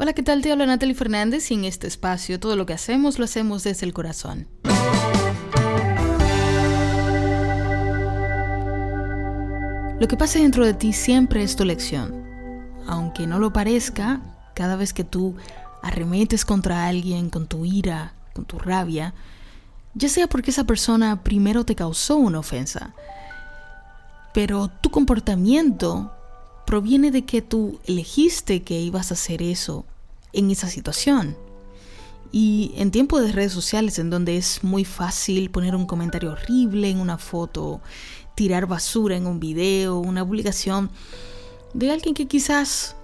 Hola, ¿qué tal? Te habla Natalie Fernández y en este espacio todo lo que hacemos lo hacemos desde el corazón. Lo que pasa dentro de ti siempre es tu lección. Aunque no lo parezca, cada vez que tú arremetes contra alguien con tu ira, con tu rabia, ya sea porque esa persona primero te causó una ofensa, pero tu comportamiento proviene de que tú elegiste que ibas a hacer eso en esa situación. Y en tiempos de redes sociales en donde es muy fácil poner un comentario horrible en una foto, tirar basura en un video, una publicación de alguien que quizás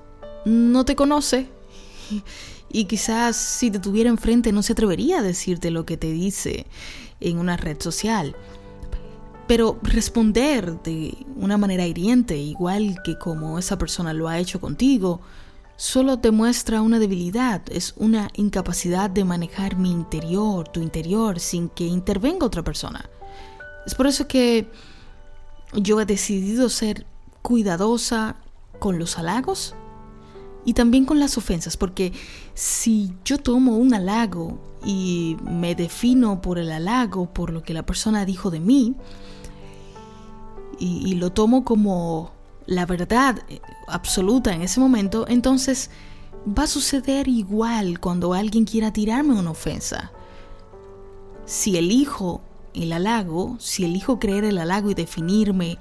no te conoce y quizás si te tuviera enfrente no se atrevería a decirte lo que te dice en una red social. Pero responder de una manera hiriente, igual que como esa persona lo ha hecho contigo, solo te muestra una debilidad, es una incapacidad de manejar mi interior, tu interior, sin que intervenga otra persona. Es por eso que yo he decidido ser cuidadosa con los halagos y también con las ofensas, porque si yo tomo un halago y me defino por el halago, por lo que la persona dijo de mí, y, lo tomo como la verdad eh, absoluta en ese momento, entonces va a suceder igual cuando alguien quiera tirarme una ofensa. Si elijo el halago, si elijo creer el halago y definirme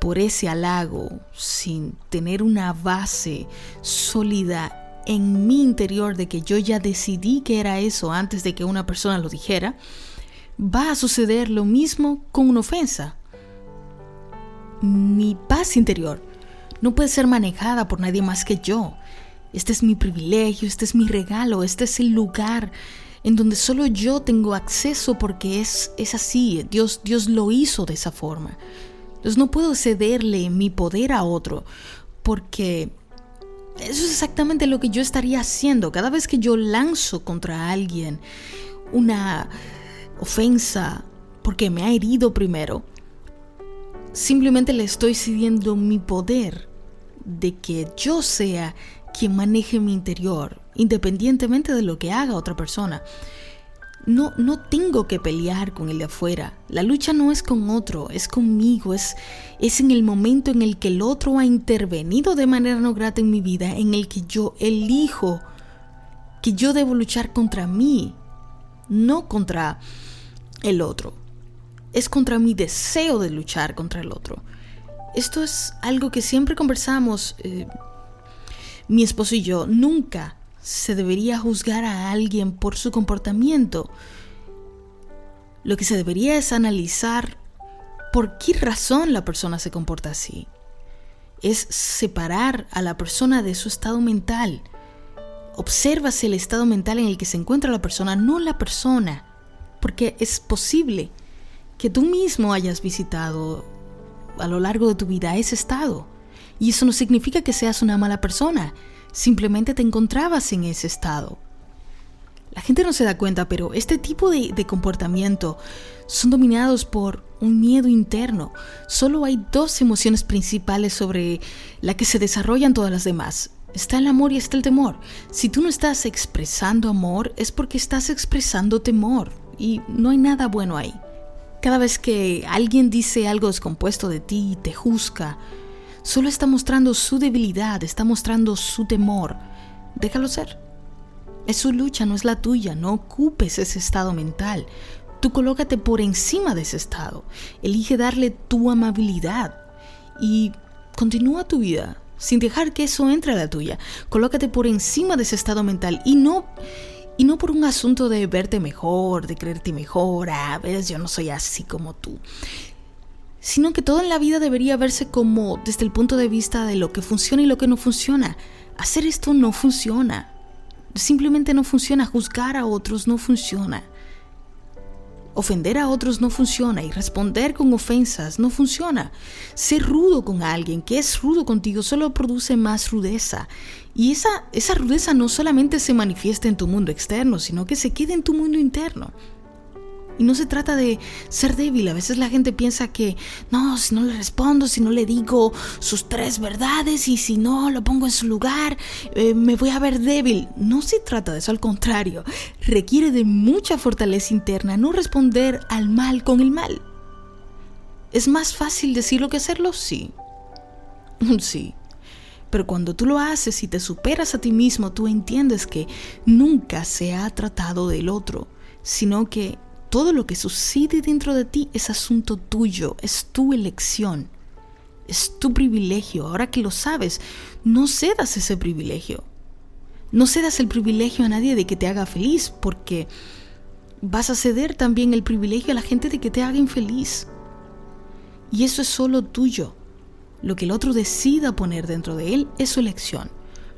por ese halago sin tener una base sólida en mi interior de que yo ya decidí que era eso antes de que una persona lo dijera, va a suceder lo mismo con una ofensa mi paz interior no puede ser manejada por nadie más que yo. Este es mi privilegio, este es mi regalo, este es el lugar en donde solo yo tengo acceso porque es, es así, Dios, Dios lo hizo de esa forma. Entonces no puedo cederle mi poder a otro porque eso es exactamente lo que yo estaría haciendo. Cada vez que yo lanzo contra alguien una ofensa porque me ha herido primero, Simplemente le estoy cediendo mi poder de que yo sea quien maneje mi interior, independientemente de lo que haga otra persona. No, no tengo que pelear con el de afuera. La lucha no es con otro, es conmigo, es, es en el momento en el que el otro ha intervenido de manera no grata en mi vida, en el que yo elijo que yo debo luchar contra mí, no contra el otro es contra mi deseo de luchar contra el otro. Esto es algo que siempre conversamos, eh, mi esposo y yo. Nunca se debería juzgar a alguien por su comportamiento. Lo que se debería es analizar por qué razón la persona se comporta así. Es separar a la persona de su estado mental. Obsérvase el estado mental en el que se encuentra la persona, no la persona, porque es posible que tú mismo hayas visitado a lo largo de tu vida ese estado. Y eso no significa que seas una mala persona, simplemente te encontrabas en ese estado. La gente no se da cuenta, pero este tipo de, comportamiento son dominados por un miedo interno. Solo hay dos emociones principales sobre la que se desarrollan todas las demás. Está el amor y está el temor. Si tú no estás expresando amor, es porque estás expresando temor. Y no hay nada bueno ahí. Cada vez que alguien dice algo descompuesto de ti y te juzga, solo está mostrando su debilidad, está mostrando su temor. Déjalo ser. Es su lucha, no es la tuya. No ocupes ese estado mental. Tú colócate por encima de ese estado. Elige darle tu amabilidad y continúa tu vida sin dejar que eso entre a la tuya. Colócate por encima de ese estado mental y no y no por un asunto de verte mejor, de creerte mejor, a ah, ver, yo no soy así como tú. Sino que todo en la vida debería verse como desde el punto de vista de lo que funciona y lo que no funciona. Hacer esto no funciona. Simplemente no funciona. Juzgar a otros no funciona. Ofender a otros no funciona y responder con ofensas no funciona. Ser rudo con alguien que es rudo contigo solo produce más rudeza. Y esa, esa rudeza no solamente se manifiesta en tu mundo externo, sino que se queda en tu mundo interno. Y no se trata de ser débil. A veces la gente piensa que, no, si no le respondo, si no le digo sus tres verdades y si no lo pongo en su lugar, eh, me voy a ver débil. No se trata de eso, al contrario. Requiere de mucha fortaleza interna no responder al mal con el mal. ¿Es más fácil decirlo que hacerlo? Sí. Sí. Pero cuando tú lo haces y te superas a ti mismo, tú entiendes que nunca se ha tratado del otro, sino que todo lo que sucede dentro de ti es asunto tuyo, es tu elección, es tu privilegio. Ahora que lo sabes, no cedas ese privilegio. No cedas el privilegio a nadie de que te haga feliz, porque vas a ceder también el privilegio a la gente de que te haga infeliz. Y eso es solo tuyo. Lo que el otro decida poner dentro de él es su elección.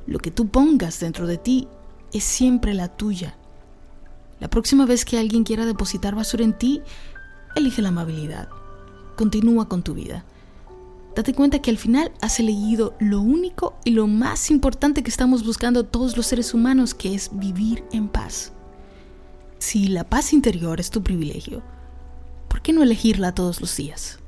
Lo que tú pongas dentro de ti es siempre la tuya. La próxima vez que alguien quiera depositar basura en ti, elige la amabilidad. Continúa con tu vida. Date cuenta que al final has elegido lo único y lo más importante que estamos buscando todos los seres humanos, que es vivir en paz. Si la paz interior es tu privilegio, ¿por qué no elegirla todos los días?